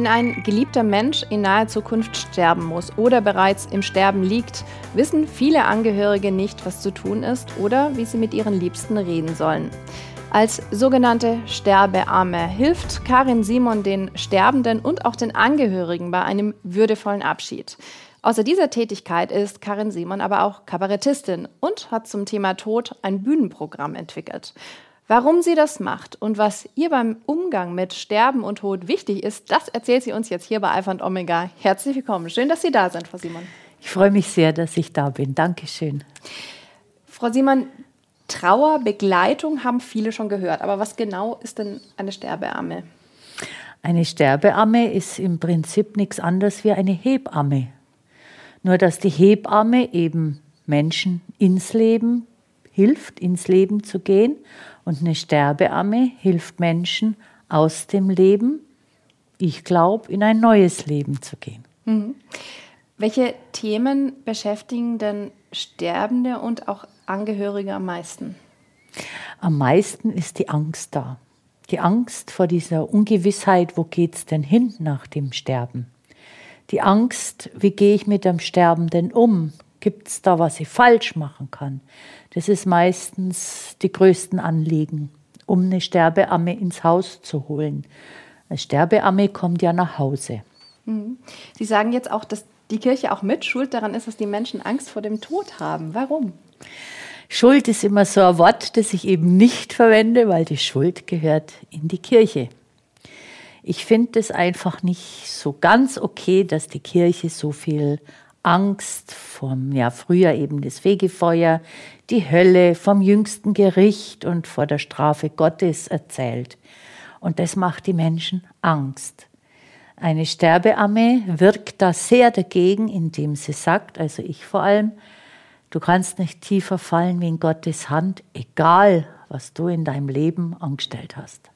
Wenn ein geliebter Mensch in naher Zukunft sterben muss oder bereits im Sterben liegt, wissen viele Angehörige nicht, was zu tun ist oder wie sie mit ihren Liebsten reden sollen. Als sogenannte Sterbearme hilft Karin Simon den Sterbenden und auch den Angehörigen bei einem würdevollen Abschied. Außer dieser Tätigkeit ist Karin Simon aber auch Kabarettistin und hat zum Thema Tod ein Bühnenprogramm entwickelt. Warum sie das macht und was ihr beim Umgang mit Sterben und Tod wichtig ist, das erzählt sie uns jetzt hier bei Alpha und Omega. Herzlich willkommen. Schön, dass Sie da sind, Frau Simon. Ich freue mich sehr, dass ich da bin. Dankeschön. Frau Simon, Trauerbegleitung haben viele schon gehört. Aber was genau ist denn eine Sterbeamme? Eine Sterbeamme ist im Prinzip nichts anderes wie eine Hebamme. Nur dass die Hebamme eben Menschen ins Leben hilft, ins Leben zu gehen und eine Sterbeamme hilft Menschen aus dem Leben, ich glaube, in ein neues Leben zu gehen. Mhm. Welche Themen beschäftigen denn Sterbende und auch Angehörige am meisten? Am meisten ist die Angst da. Die Angst vor dieser Ungewissheit, wo geht es denn hin nach dem Sterben? Die Angst, wie gehe ich mit dem Sterbenden um? Gibt es da, was ich falsch machen kann? Das ist meistens die größten Anliegen, um eine Sterbeamme ins Haus zu holen. Eine Sterbeamme kommt ja nach Hause. Mhm. Sie sagen jetzt auch, dass die Kirche auch mit schuld daran ist, dass die Menschen Angst vor dem Tod haben. Warum? Schuld ist immer so ein Wort, das ich eben nicht verwende, weil die Schuld gehört in die Kirche. Ich finde es einfach nicht so ganz okay, dass die Kirche so viel Angst vom, ja, früher eben das Fegefeuer, die Hölle, vom jüngsten Gericht und vor der Strafe Gottes erzählt. Und das macht die Menschen Angst. Eine Sterbeamme wirkt da sehr dagegen, indem sie sagt, also ich vor allem, du kannst nicht tiefer fallen wie in Gottes Hand, egal was du in deinem Leben angestellt hast.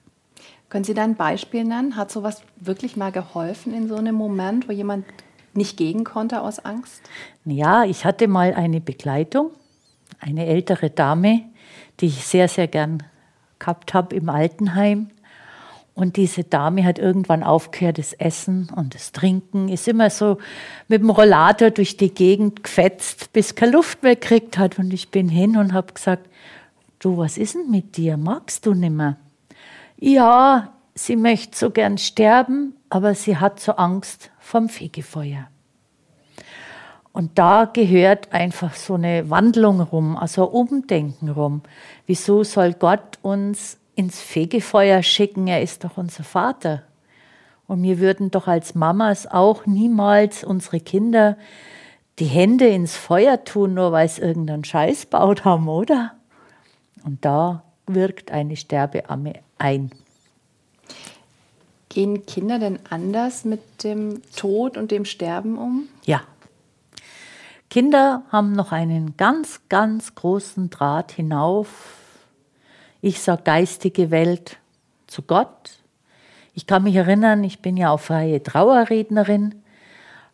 Können Sie da ein Beispiel nennen? Hat sowas wirklich mal geholfen in so einem Moment, wo jemand nicht gegen konnte aus Angst? Ja, ich hatte mal eine Begleitung, eine ältere Dame, die ich sehr, sehr gern gehabt habe im Altenheim. Und diese Dame hat irgendwann aufgehört, das Essen und das Trinken, ist immer so mit dem Rollator durch die Gegend gefetzt, bis keine Luft mehr gekriegt hat. Und ich bin hin und habe gesagt, du, was ist denn mit dir? Magst du nimmer? Ja, sie möchte so gern sterben, aber sie hat so Angst vom Fegefeuer. Und da gehört einfach so eine Wandlung rum, also ein Umdenken rum. Wieso soll Gott uns ins Fegefeuer schicken? Er ist doch unser Vater. Und wir würden doch als Mamas auch niemals unsere Kinder die Hände ins Feuer tun, nur weil sie irgendeinen Scheiß baut haben, oder? Und da wirkt eine Sterbeamme ein. Gehen Kinder denn anders mit dem Tod und dem Sterben um? Ja. Kinder haben noch einen ganz, ganz großen Draht hinauf. Ich sage geistige Welt zu Gott. Ich kann mich erinnern, ich bin ja auch freie Trauerrednerin,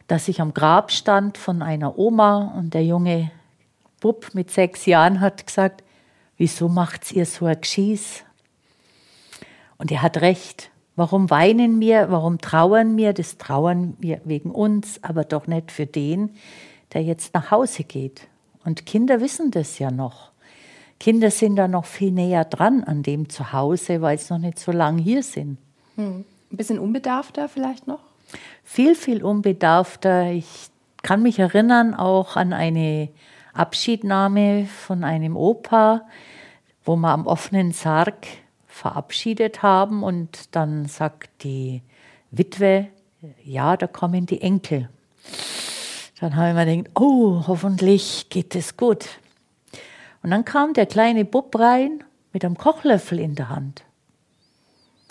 dass ich am Grab stand von einer Oma und der junge Bub mit sechs Jahren hat gesagt, wieso macht ihr so ein Geschieß? Und er hat recht. Warum weinen wir? Warum trauern wir? Das trauern wir wegen uns, aber doch nicht für den, der jetzt nach Hause geht. Und Kinder wissen das ja noch. Kinder sind da noch viel näher dran an dem Zuhause, weil sie noch nicht so lange hier sind. Hm. Ein bisschen unbedarfter vielleicht noch? Viel, viel unbedarfter. Ich kann mich erinnern auch an eine Abschiednahme von einem Opa, wo wir am offenen Sarg verabschiedet haben und dann sagt die Witwe, ja, da kommen die Enkel. Dann habe ich mir gedacht, oh, hoffentlich geht es gut. Und dann kam der kleine Bub rein mit einem Kochlöffel in der Hand.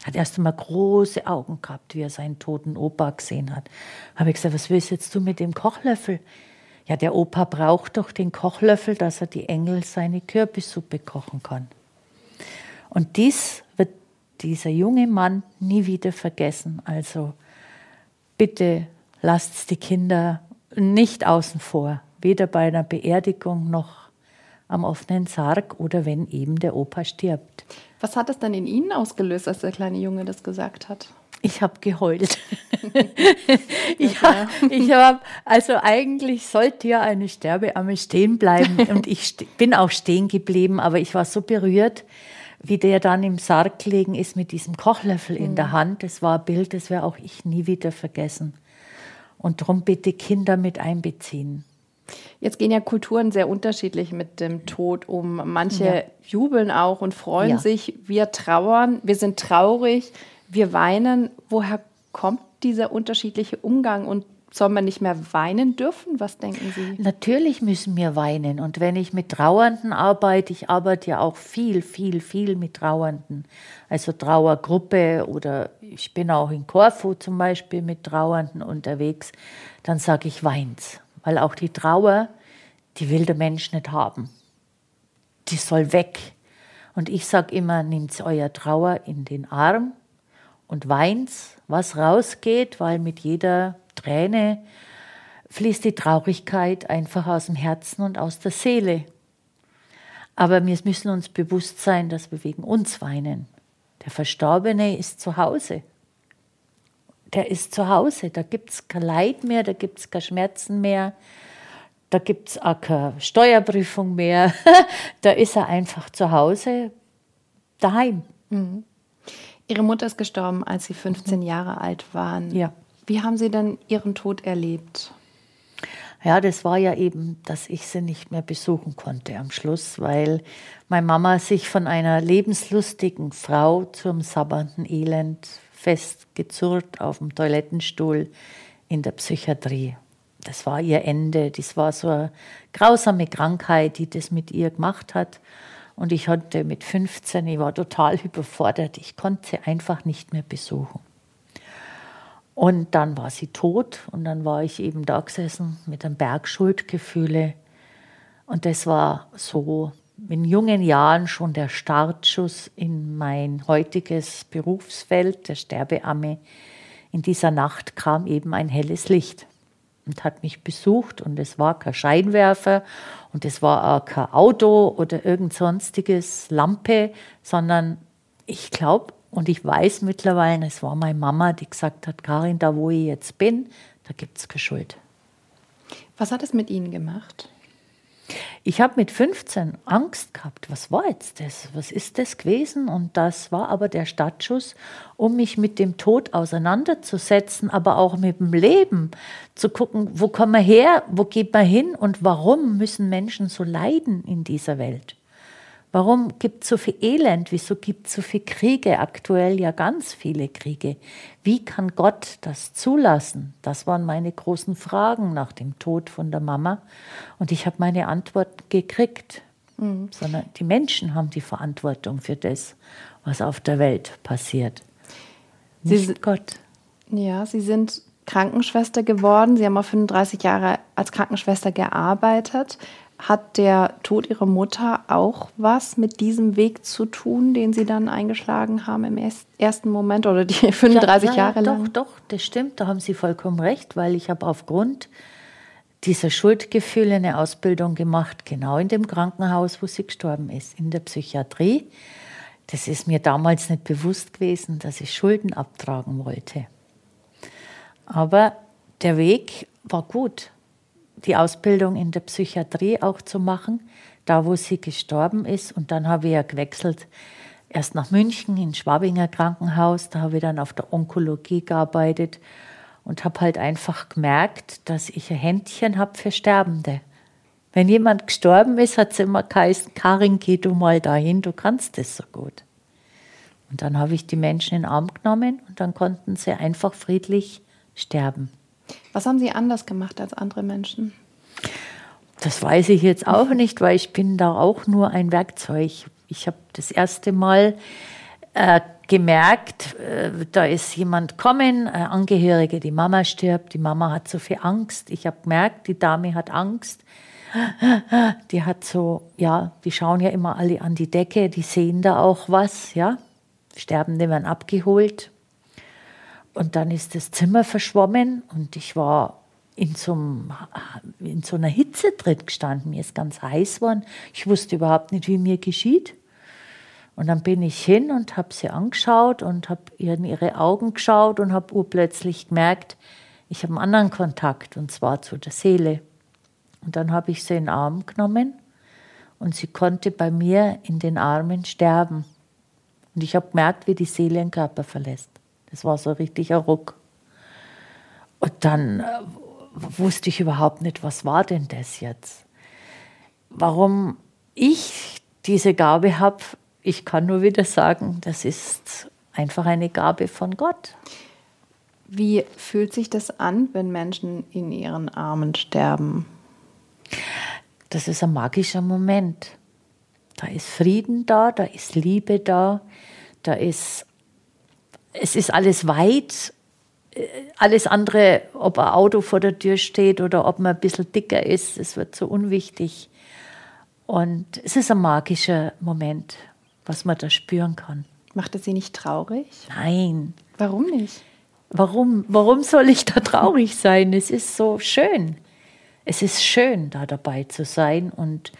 Hat erst einmal große Augen gehabt, wie er seinen toten Opa gesehen hat. Habe ich gesagt, was willst jetzt du mit dem Kochlöffel? Ja, der Opa braucht doch den Kochlöffel, dass er die Engel seine Kürbissuppe kochen kann. Und dies wird dieser junge Mann nie wieder vergessen. Also bitte lasst die Kinder nicht außen vor, weder bei einer Beerdigung noch am offenen Sarg oder wenn eben der Opa stirbt. Was hat es dann in Ihnen ausgelöst, als der kleine Junge das gesagt hat? Ich habe geheult. ich habe, hab, also eigentlich sollte ja eine Sterbeamme stehen bleiben und ich bin auch stehen geblieben, aber ich war so berührt, wie der dann im Sarg gelegen ist mit diesem Kochlöffel in der mhm. Hand. Das war ein Bild, das werde auch ich nie wieder vergessen. Und darum bitte Kinder mit einbeziehen. Jetzt gehen ja Kulturen sehr unterschiedlich mit dem Tod um. Manche ja. jubeln auch und freuen ja. sich. Wir trauern, wir sind traurig, wir weinen. Woher kommt dieser unterschiedliche Umgang und soll man nicht mehr weinen dürfen? Was denken Sie? Natürlich müssen wir weinen. Und wenn ich mit Trauernden arbeite, ich arbeite ja auch viel, viel, viel mit Trauernden. Also Trauergruppe oder ich bin auch in Korfu zum Beispiel mit Trauernden unterwegs, dann sage ich weins. Weil auch die Trauer, die will der Mensch nicht haben. Die soll weg. Und ich sage immer, nehmt euer Trauer in den Arm und weint, was rausgeht, weil mit jeder Träne fließt die Traurigkeit einfach aus dem Herzen und aus der Seele. Aber wir müssen uns bewusst sein, dass wir wegen uns weinen. Der Verstorbene ist zu Hause. Der ist zu Hause. Da gibt es kein Leid mehr, da gibt es keine Schmerzen mehr, da gibt es auch keine Steuerprüfung mehr. da ist er einfach zu Hause, daheim. Mhm. Ihre Mutter ist gestorben, als Sie 15 Jahre alt waren. Ja. Wie haben Sie denn Ihren Tod erlebt? Ja, das war ja eben, dass ich sie nicht mehr besuchen konnte am Schluss, weil meine Mama sich von einer lebenslustigen Frau zum sabbernden Elend festgezurrt auf dem Toilettenstuhl in der Psychiatrie. Das war ihr Ende. Das war so eine grausame Krankheit, die das mit ihr gemacht hat. Und ich hatte mit 15, ich war total überfordert. Ich konnte sie einfach nicht mehr besuchen. Und dann war sie tot und dann war ich eben da gesessen mit einem Berg Schuldgefühle. Und das war so in jungen Jahren schon der Startschuss in mein heutiges Berufsfeld, der Sterbeamme. In dieser Nacht kam eben ein helles Licht und hat mich besucht und es war kein Scheinwerfer und es war auch kein Auto oder irgend sonstiges Lampe, sondern ich glaube, und ich weiß mittlerweile, es war meine Mama, die gesagt hat, Karin, da wo ich jetzt bin, da gibt es keine Schuld. Was hat es mit Ihnen gemacht? Ich habe mit 15 Angst gehabt. Was war jetzt das? Was ist das gewesen? Und das war aber der Startschuss, um mich mit dem Tod auseinanderzusetzen, aber auch mit dem Leben. Zu gucken, wo kommen wir her? Wo geht man hin? Und warum müssen Menschen so leiden in dieser Welt? Warum gibt es so viel Elend? Wieso gibt es so viele Kriege? Aktuell ja ganz viele Kriege. Wie kann Gott das zulassen? Das waren meine großen Fragen nach dem Tod von der Mama. Und ich habe meine Antwort gekriegt. Mhm. Sondern die Menschen haben die Verantwortung für das, was auf der Welt passiert. Sie sind Gott. Ja, Sie sind Krankenschwester geworden. Sie haben auch 35 Jahre als Krankenschwester gearbeitet. Hat der Tod Ihrer Mutter auch was mit diesem Weg zu tun, den Sie dann eingeschlagen haben im ersten Moment oder die 35 ja, ja, Jahre lang? Doch, doch, das stimmt, da haben Sie vollkommen recht, weil ich habe aufgrund dieser Schuldgefühle eine Ausbildung gemacht, genau in dem Krankenhaus, wo sie gestorben ist, in der Psychiatrie. Das ist mir damals nicht bewusst gewesen, dass ich Schulden abtragen wollte. Aber der Weg war gut die Ausbildung in der Psychiatrie auch zu machen, da wo sie gestorben ist. Und dann habe ich ja gewechselt, erst nach München ins Schwabinger Krankenhaus, da habe ich dann auf der Onkologie gearbeitet und habe halt einfach gemerkt, dass ich ein Händchen habe für Sterbende. Wenn jemand gestorben ist, hat es immer geheißen, Karin, geh du mal dahin, du kannst das so gut. Und dann habe ich die Menschen in den Arm genommen und dann konnten sie einfach friedlich sterben. Was haben Sie anders gemacht als andere Menschen? Das weiß ich jetzt auch nicht, weil ich bin da auch nur ein Werkzeug. Ich habe das erste Mal äh, gemerkt, äh, da ist jemand kommen, äh, Angehörige, die Mama stirbt, die Mama hat so viel Angst. Ich habe gemerkt, die Dame hat Angst. Die hat so, ja, die schauen ja immer alle an die Decke, die sehen da auch was, ja. Sterbende werden abgeholt, und dann ist das Zimmer verschwommen und ich war in so, einem, in so einer Hitze drin gestanden. Mir ist ganz heiß geworden. Ich wusste überhaupt nicht, wie mir geschieht. Und dann bin ich hin und habe sie angeschaut und habe in ihre Augen geschaut und habe urplötzlich gemerkt, ich habe einen anderen Kontakt und zwar zu der Seele. Und dann habe ich sie in den Arm genommen und sie konnte bei mir in den Armen sterben. Und ich habe gemerkt, wie die Seele den Körper verlässt. Das war so richtig ein Ruck. Und dann äh, wusste ich überhaupt nicht, was war denn das jetzt? Warum ich diese Gabe habe, ich kann nur wieder sagen, das ist einfach eine Gabe von Gott. Wie fühlt sich das an, wenn Menschen in ihren Armen sterben? Das ist ein magischer Moment. Da ist Frieden da, da ist Liebe da, da ist, es ist alles weit. Äh, alles andere, ob ein Auto vor der Tür steht oder ob man ein bisschen dicker ist, es wird so unwichtig. Und es ist ein magischer Moment was man da spüren kann. Macht es Sie nicht traurig? Nein. Warum nicht? Warum, warum soll ich da traurig sein? Es ist so schön. Es ist schön, da dabei zu sein. Und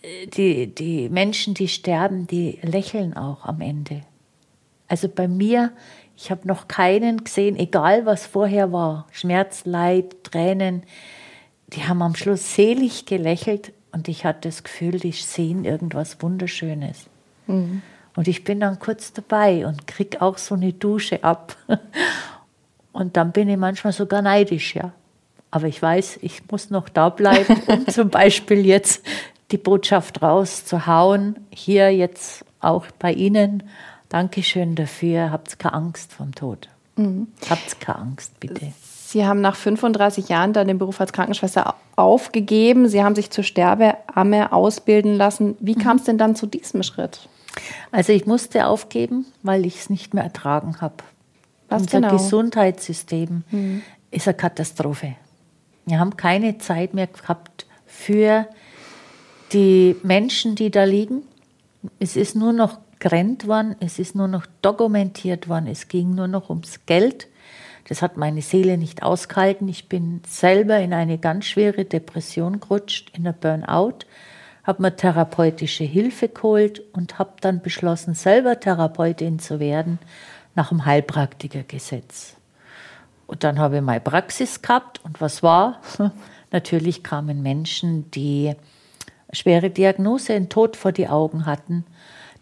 äh, die, die Menschen, die sterben, die lächeln auch am Ende. Also bei mir, ich habe noch keinen gesehen, egal was vorher war, Schmerz, Leid, Tränen, die haben am Schluss selig gelächelt und ich hatte das Gefühl, die sehen irgendwas Wunderschönes. Mhm. Und ich bin dann kurz dabei und krieg auch so eine Dusche ab. Und dann bin ich manchmal sogar neidisch, ja. Aber ich weiß, ich muss noch da bleiben, um zum Beispiel jetzt die Botschaft rauszuhauen. Hier jetzt auch bei Ihnen. Dankeschön dafür. Habt keine Angst vom Tod. Mhm. Habt keine Angst, bitte. Sie haben nach 35 Jahren dann den Beruf als Krankenschwester aufgegeben. Sie haben sich zur Sterbeamme ausbilden lassen. Wie mhm. kam es denn dann zu diesem Schritt? Also ich musste aufgeben, weil ich es nicht mehr ertragen habe. Unser genau? Gesundheitssystem mhm. ist eine Katastrophe. Wir haben keine Zeit mehr gehabt für die Menschen, die da liegen. Es ist nur noch gerannt worden, es ist nur noch dokumentiert worden, es ging nur noch ums Geld. Das hat meine Seele nicht ausgehalten. Ich bin selber in eine ganz schwere Depression gerutscht, in der Burnout habe mir therapeutische Hilfe geholt und habe dann beschlossen, selber Therapeutin zu werden nach dem Heilpraktikergesetz. Und dann habe ich meine Praxis gehabt und was war? Natürlich kamen Menschen, die schwere Diagnose, einen Tod vor die Augen hatten.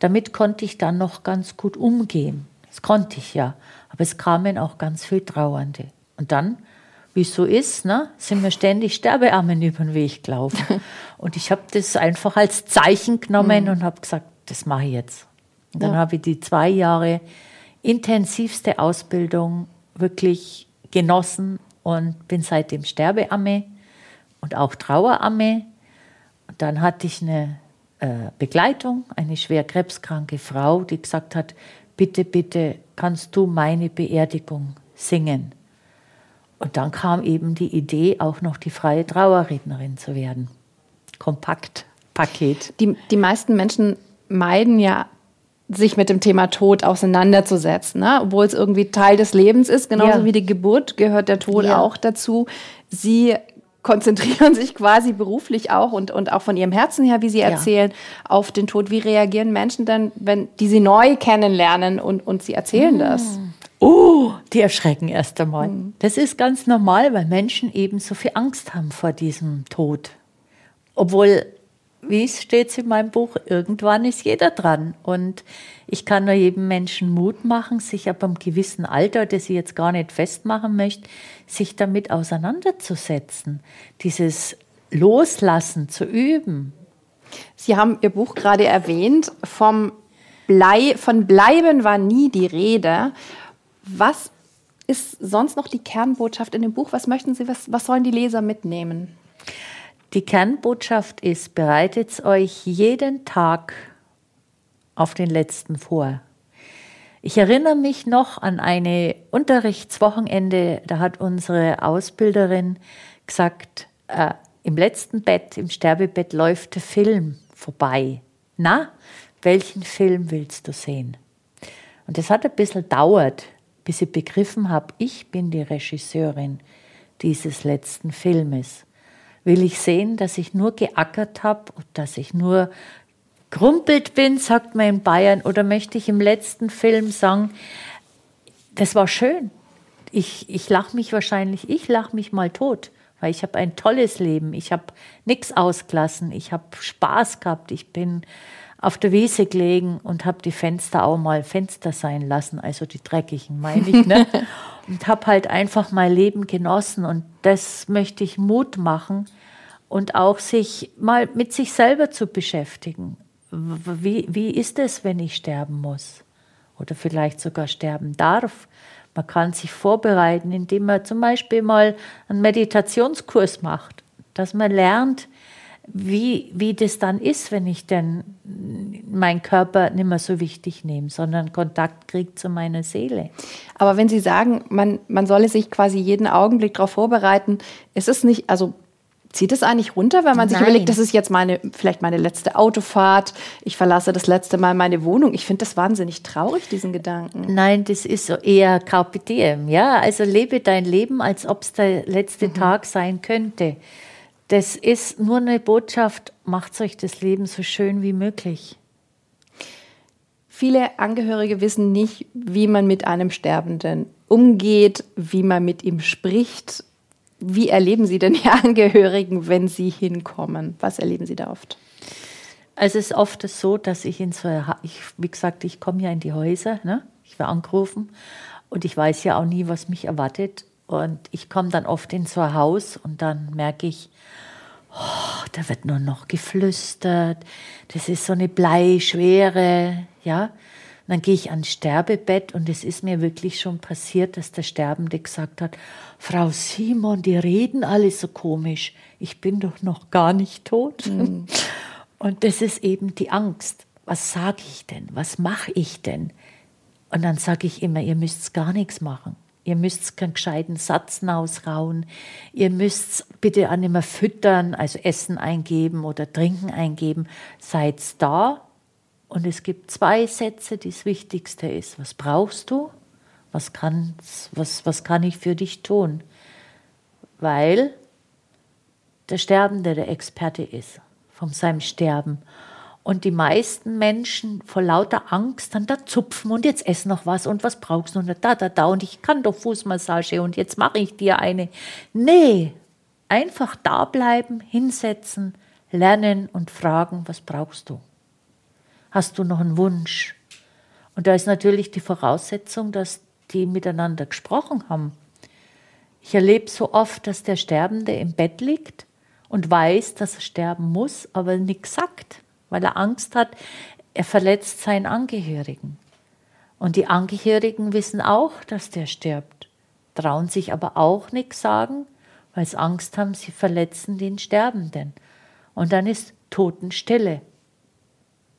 Damit konnte ich dann noch ganz gut umgehen. Das konnte ich ja. Aber es kamen auch ganz viele Trauernde. Und dann wie es so ist, ne, sind mir ständig Sterbearmen über den Weg gelaufen. und ich habe das einfach als Zeichen genommen mhm. und habe gesagt, das mache ich jetzt. Und dann ja. habe ich die zwei Jahre intensivste Ausbildung wirklich genossen und bin seitdem Sterbeamme und auch Traueramme. Und dann hatte ich eine äh, Begleitung, eine schwer krebskranke Frau, die gesagt hat, bitte, bitte kannst du meine Beerdigung singen. Und dann kam eben die Idee, auch noch die freie Trauerrednerin zu werden. Kompakt, Paket. Die, die meisten Menschen meiden ja sich mit dem Thema Tod auseinanderzusetzen, ne? obwohl es irgendwie Teil des Lebens ist, genauso ja. wie die Geburt gehört der Tod ja. auch dazu. Sie konzentrieren sich quasi beruflich auch und, und auch von ihrem Herzen her, wie Sie erzählen, ja. auf den Tod. Wie reagieren Menschen dann, wenn die Sie neu kennenlernen und, und Sie erzählen mmh. das? oh, die erschrecken erst einmal. Mhm. Das ist ganz normal, weil Menschen eben so viel Angst haben vor diesem Tod. Obwohl, wie steht es in meinem Buch, irgendwann ist jeder dran. Und ich kann nur jedem Menschen Mut machen, sich ab einem gewissen Alter, das ich jetzt gar nicht festmachen möchte, sich damit auseinanderzusetzen. Dieses Loslassen zu üben. Sie haben Ihr Buch gerade erwähnt, vom Blei, von Bleiben war nie die Rede. Was ist sonst noch die Kernbotschaft in dem Buch? Was möchten Sie, was, was sollen die Leser mitnehmen? Die Kernbotschaft ist, bereitet euch jeden Tag auf den letzten vor. Ich erinnere mich noch an eine Unterrichtswochenende, da hat unsere Ausbilderin gesagt, äh, im letzten Bett, im Sterbebett läuft der Film vorbei. Na, welchen Film willst du sehen? Und das hat ein bisschen dauert, bis ich begriffen habe, ich bin die Regisseurin dieses letzten Filmes. Will ich sehen, dass ich nur geackert habe und dass ich nur gekrumpelt bin, sagt man in Bayern, oder möchte ich im letzten Film sagen, das war schön. Ich, ich lache mich wahrscheinlich, ich lache mich mal tot, weil ich habe ein tolles Leben. Ich habe nichts ausgelassen. Ich habe Spaß gehabt. Ich bin auf der Wiese gelegen und habe die Fenster auch mal Fenster sein lassen, also die dreckigen, meine ich. Ne? und habe halt einfach mein Leben genossen. Und das möchte ich Mut machen und auch sich mal mit sich selber zu beschäftigen. Wie, wie ist es, wenn ich sterben muss? Oder vielleicht sogar sterben darf? Man kann sich vorbereiten, indem man zum Beispiel mal einen Meditationskurs macht, dass man lernt, wie, wie das dann ist, wenn ich denn meinen Körper nicht mehr so wichtig nehme, sondern Kontakt kriege zu meiner Seele. Aber wenn Sie sagen, man, man solle sich quasi jeden Augenblick darauf vorbereiten, ist es nicht, also zieht es eigentlich runter, wenn man sich Nein. überlegt, das ist jetzt meine, vielleicht meine letzte Autofahrt, ich verlasse das letzte Mal meine Wohnung. Ich finde das wahnsinnig traurig, diesen Gedanken. Nein, das ist so eher Carpe Diem, ja. Also lebe dein Leben, als ob es der letzte mhm. Tag sein könnte. Das ist nur eine Botschaft, macht euch das Leben so schön wie möglich. Viele Angehörige wissen nicht, wie man mit einem Sterbenden umgeht, wie man mit ihm spricht. Wie erleben Sie denn die Angehörigen, wenn Sie hinkommen? Was erleben Sie da oft? Also es ist oft so, dass ich in so, ich, wie gesagt, ich komme ja in die Häuser, ne? ich werde angerufen und ich weiß ja auch nie, was mich erwartet. Und ich komme dann oft in so ein Haus und dann merke ich, oh, da wird nur noch geflüstert, das ist so eine Bleischwere, ja. Und dann gehe ich ans Sterbebett und es ist mir wirklich schon passiert, dass der Sterbende gesagt hat, Frau Simon, die reden alle so komisch, ich bin doch noch gar nicht tot. Mhm. Und das ist eben die Angst. Was sage ich denn? Was mache ich denn? Und dann sage ich immer, ihr müsst gar nichts machen. Ihr müsst keinen gescheiten Satz ausrauen. Ihr müsst bitte auch nicht mehr füttern, also Essen eingeben oder Trinken eingeben. Seid da. Und es gibt zwei Sätze, die das Wichtigste ist. Was brauchst du? Was, kann's, was, was kann ich für dich tun? Weil der Sterbende der Experte ist von seinem Sterben. Und die meisten Menschen vor lauter Angst dann da zupfen und jetzt ess noch was und was brauchst du und da, da, da und ich kann doch Fußmassage und jetzt mache ich dir eine. Nee, einfach da bleiben, hinsetzen, lernen und fragen, was brauchst du? Hast du noch einen Wunsch? Und da ist natürlich die Voraussetzung, dass die miteinander gesprochen haben. Ich erlebe so oft, dass der Sterbende im Bett liegt und weiß, dass er sterben muss, aber nichts sagt weil er Angst hat, er verletzt seinen Angehörigen. Und die Angehörigen wissen auch, dass der stirbt, trauen sich aber auch nichts sagen, weil sie Angst haben, sie verletzen den Sterbenden. Und dann ist Totenstille.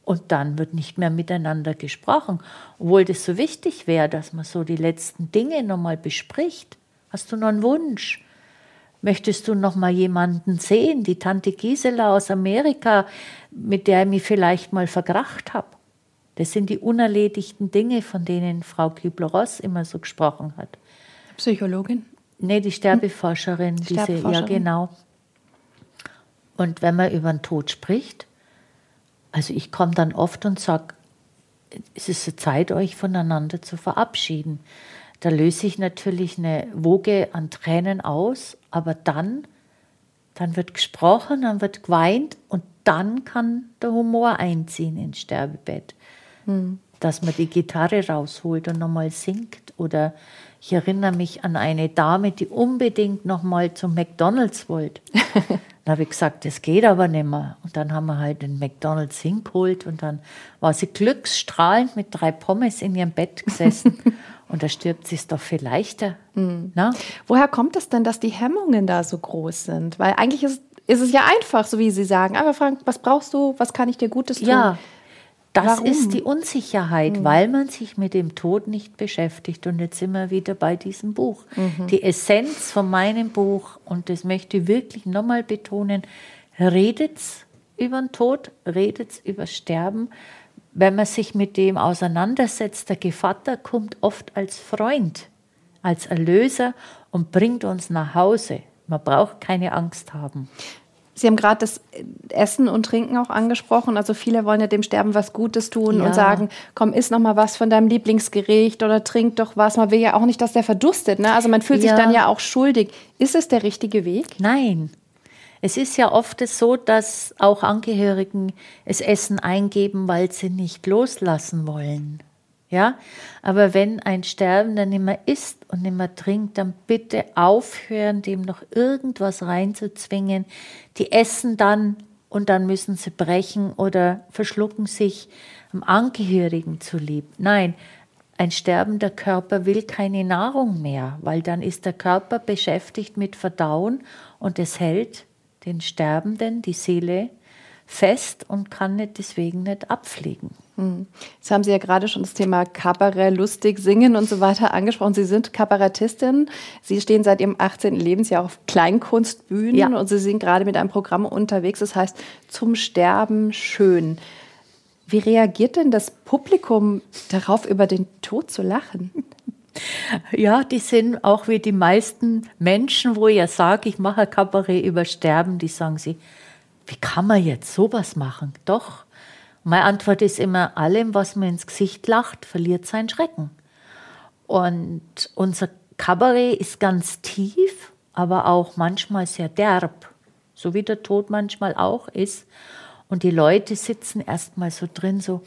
Und dann wird nicht mehr miteinander gesprochen, obwohl das so wichtig wäre, dass man so die letzten Dinge nochmal bespricht. Hast du noch einen Wunsch? Möchtest du noch mal jemanden sehen, die Tante Gisela aus Amerika, mit der ich mich vielleicht mal verkracht habe? Das sind die unerledigten Dinge, von denen Frau Kübler-Ross immer so gesprochen hat. Psychologin? Nee, die Sterbeforscherin. Die diese, Sterbeforscherin. Ja, genau. Und wenn man über den Tod spricht, also ich komme dann oft und sage, es ist Zeit, euch voneinander zu verabschieden. Da löse ich natürlich eine Woge an Tränen aus, aber dann, dann wird gesprochen, dann wird geweint und dann kann der Humor einziehen ins Sterbebett. Hm. Dass man die Gitarre rausholt und nochmal singt. Oder ich erinnere mich an eine Dame, die unbedingt nochmal zum McDonalds wollte. Dann habe ich gesagt, das geht aber nicht mehr. Und dann haben wir halt den McDonalds hingeholt und dann war sie glücksstrahlend mit drei Pommes in ihrem Bett gesessen. und da stirbt sie es doch viel leichter. Mhm. Woher kommt es denn, dass die Hemmungen da so groß sind? Weil eigentlich ist, ist es ja einfach, so wie Sie sagen. Aber Frank, was brauchst du? Was kann ich dir Gutes tun? Ja, das Warum? ist die Unsicherheit, mhm. weil man sich mit dem Tod nicht beschäftigt. Und jetzt sind wir wieder bei diesem Buch. Mhm. Die Essenz von meinem Buch, und das möchte ich wirklich nochmal betonen, redet über den Tod, redet über Sterben. Wenn man sich mit dem auseinandersetzt, der Gevatter kommt oft als Freund, als Erlöser und bringt uns nach Hause. Man braucht keine Angst haben. Sie haben gerade das Essen und Trinken auch angesprochen. Also viele wollen ja dem Sterben was Gutes tun ja. und sagen, komm, iss noch mal was von deinem Lieblingsgericht oder trink doch was. Man will ja auch nicht, dass der verdurstet. Ne? Also man fühlt ja. sich dann ja auch schuldig. Ist es der richtige Weg? Nein. Es ist ja oft so, dass auch Angehörigen es Essen eingeben, weil sie nicht loslassen wollen. Ja, aber wenn ein Sterbender nicht mehr isst und nicht mehr trinkt, dann bitte aufhören, dem noch irgendwas reinzuzwingen. Die essen dann und dann müssen sie brechen oder verschlucken sich am Angehörigen zu lieb. Nein, ein sterbender Körper will keine Nahrung mehr, weil dann ist der Körper beschäftigt mit Verdauen und es hält den Sterbenden, die Seele, fest und kann nicht deswegen nicht abfliegen. Hm. Jetzt haben Sie ja gerade schon das Thema Kabarett, lustig, singen und so weiter angesprochen. Sie sind Kabarettistin. Sie stehen seit Ihrem 18. Lebensjahr auf Kleinkunstbühnen ja. und Sie sind gerade mit einem Programm unterwegs, das heißt Zum Sterben schön. Wie reagiert denn das Publikum darauf, über den Tod zu lachen? Ja, die sind auch wie die meisten Menschen, wo ich ja sage, ich mache Kabarett über Sterben, die sagen sie, wie kann man jetzt sowas machen? Doch, meine Antwort ist immer, allem, was mir ins Gesicht lacht, verliert seinen Schrecken. Und unser Kabarett ist ganz tief, aber auch manchmal sehr derb, so wie der Tod manchmal auch ist. Und die Leute sitzen erstmal so drin, so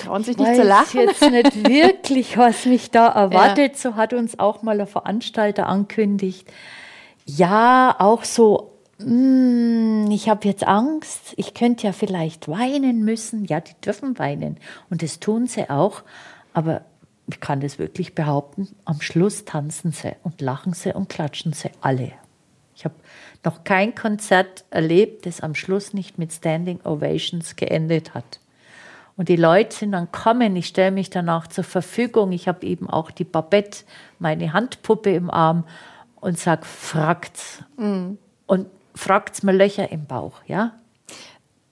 trauen sich nicht zu lachen. jetzt nicht wirklich, was mich da erwartet. Ja. So hat uns auch mal der Veranstalter ankündigt. Ja, auch so hm, ich habe jetzt Angst, ich könnte ja vielleicht weinen müssen. Ja, die dürfen weinen und das tun sie auch. Aber ich kann das wirklich behaupten, am Schluss tanzen sie und lachen sie und klatschen sie alle. Ich habe noch kein Konzert erlebt, das am Schluss nicht mit Standing Ovations geendet hat. Und die Leute sind dann kommen, ich stelle mich danach zur Verfügung. Ich habe eben auch die Babette, meine Handpuppe im Arm und sage, fragt's. Mhm. Und fragt es mir Löcher im Bauch, ja?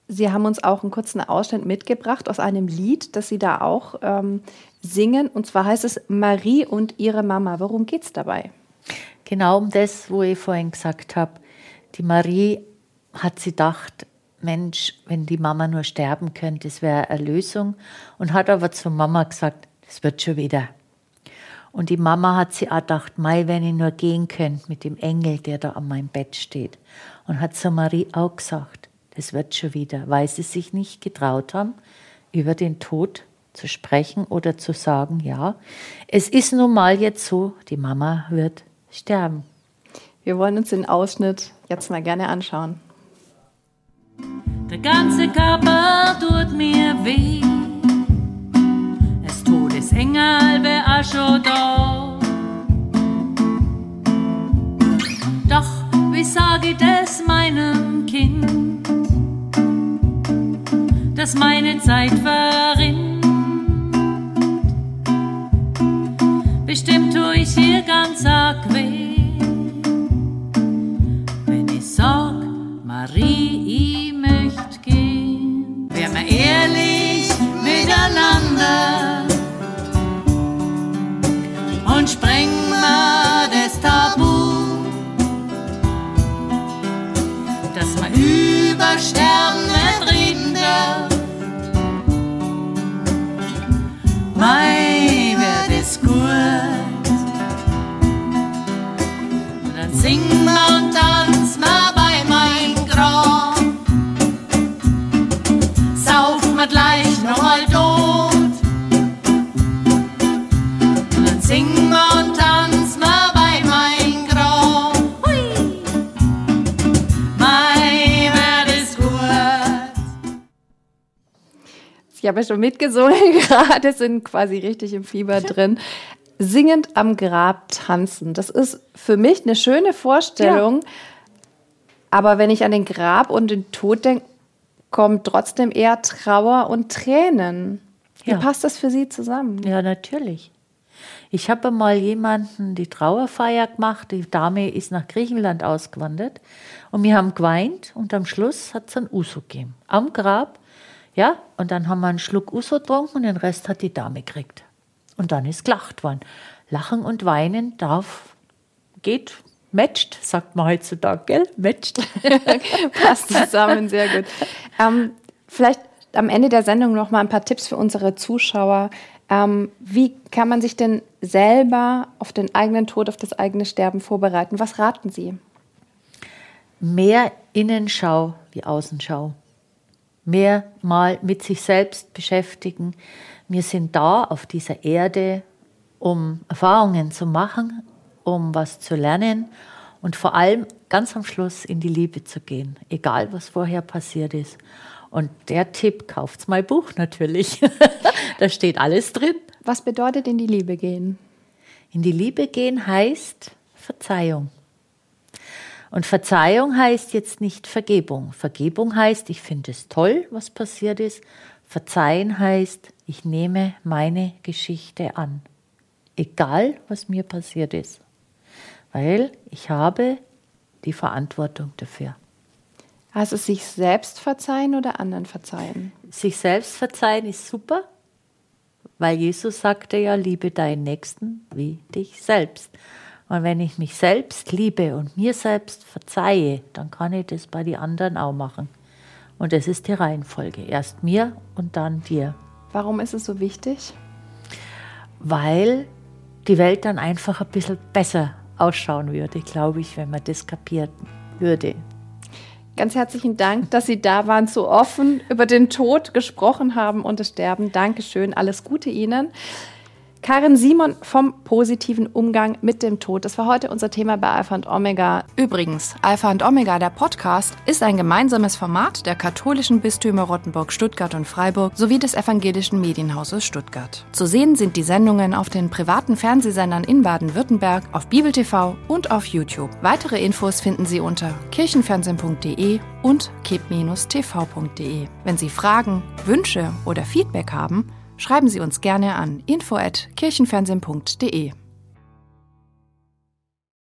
Sie haben uns auch einen kurzen Ausschnitt mitgebracht aus einem Lied, das Sie da auch ähm, singen. Und zwar heißt es Marie und ihre Mama. Worum geht es dabei? Genau um das, wo ich vorhin gesagt habe. Die Marie hat sie gedacht, Mensch, wenn die Mama nur sterben könnte, das wäre Erlösung. Und hat aber zur Mama gesagt, das wird schon wieder. Und die Mama hat sie auch gedacht, Mai, wenn ich nur gehen könnte mit dem Engel, der da an meinem Bett steht. Und hat zur Marie auch gesagt, das wird schon wieder, weil sie sich nicht getraut haben, über den Tod zu sprechen oder zu sagen, ja, es ist nun mal jetzt so, die Mama wird sterben. Wir wollen uns den Ausschnitt jetzt mal gerne anschauen. Der ganze Körper tut mir weh Engel wär auch schon da. Doch wie sag ich das meinem Kind, dass meine Zeit verrinnt? Bestimmt tu ich hier ganz arg weh, über habe ja schon mitgesungen gerade, sind quasi richtig im Fieber drin. Singend am Grab tanzen. Das ist für mich eine schöne Vorstellung. Ja. Aber wenn ich an den Grab und den Tod denke, kommt trotzdem eher Trauer und Tränen. Wie ja. passt das für Sie zusammen? Ja, natürlich. Ich habe mal jemanden die Trauerfeier gemacht. Die Dame ist nach Griechenland ausgewandert und wir haben geweint und am Schluss hat es ein Uso gegeben. Am Grab ja, und dann haben wir einen Schluck Uso getrunken und den Rest hat die Dame gekriegt. Und dann ist gelacht worden. Lachen und Weinen darf, geht matcht, sagt man heutzutage, gell? Matcht. Passt zusammen, sehr gut. Ähm, vielleicht am Ende der Sendung noch mal ein paar Tipps für unsere Zuschauer. Ähm, wie kann man sich denn selber auf den eigenen Tod, auf das eigene Sterben vorbereiten? Was raten Sie? Mehr Innenschau wie Außenschau. Mehr mal mit sich selbst beschäftigen. Wir sind da auf dieser Erde, um Erfahrungen zu machen, um was zu lernen und vor allem ganz am Schluss in die Liebe zu gehen, egal was vorher passiert ist. Und der Tipp, kauft mein Buch natürlich. da steht alles drin. Was bedeutet in die Liebe gehen? In die Liebe gehen heißt Verzeihung. Und Verzeihung heißt jetzt nicht Vergebung. Vergebung heißt, ich finde es toll, was passiert ist. Verzeihen heißt, ich nehme meine Geschichte an. Egal, was mir passiert ist. Weil ich habe die Verantwortung dafür. Also sich selbst verzeihen oder anderen verzeihen? Sich selbst verzeihen ist super, weil Jesus sagte ja, liebe deinen Nächsten wie dich selbst. Und wenn ich mich selbst liebe und mir selbst verzeihe, dann kann ich das bei den anderen auch machen. Und das ist die Reihenfolge. Erst mir und dann dir. Warum ist es so wichtig? Weil die Welt dann einfach ein bisschen besser ausschauen würde, glaube ich, wenn man das kapiert würde. Ganz herzlichen Dank, dass Sie da waren, so offen über den Tod gesprochen haben und das Sterben. Dankeschön, alles Gute Ihnen. Karin Simon vom positiven Umgang mit dem Tod. Das war heute unser Thema bei Alpha und Omega. Übrigens, Alpha und Omega, der Podcast, ist ein gemeinsames Format der katholischen Bistümer Rottenburg, Stuttgart und Freiburg sowie des evangelischen Medienhauses Stuttgart. Zu sehen sind die Sendungen auf den privaten Fernsehsendern in Baden-Württemberg, auf Bibel TV und auf YouTube. Weitere Infos finden Sie unter kirchenfernsehen.de und keb-tv.de. Wenn Sie Fragen, Wünsche oder Feedback haben, schreiben Sie uns gerne an info@kirchenfernsehen.de.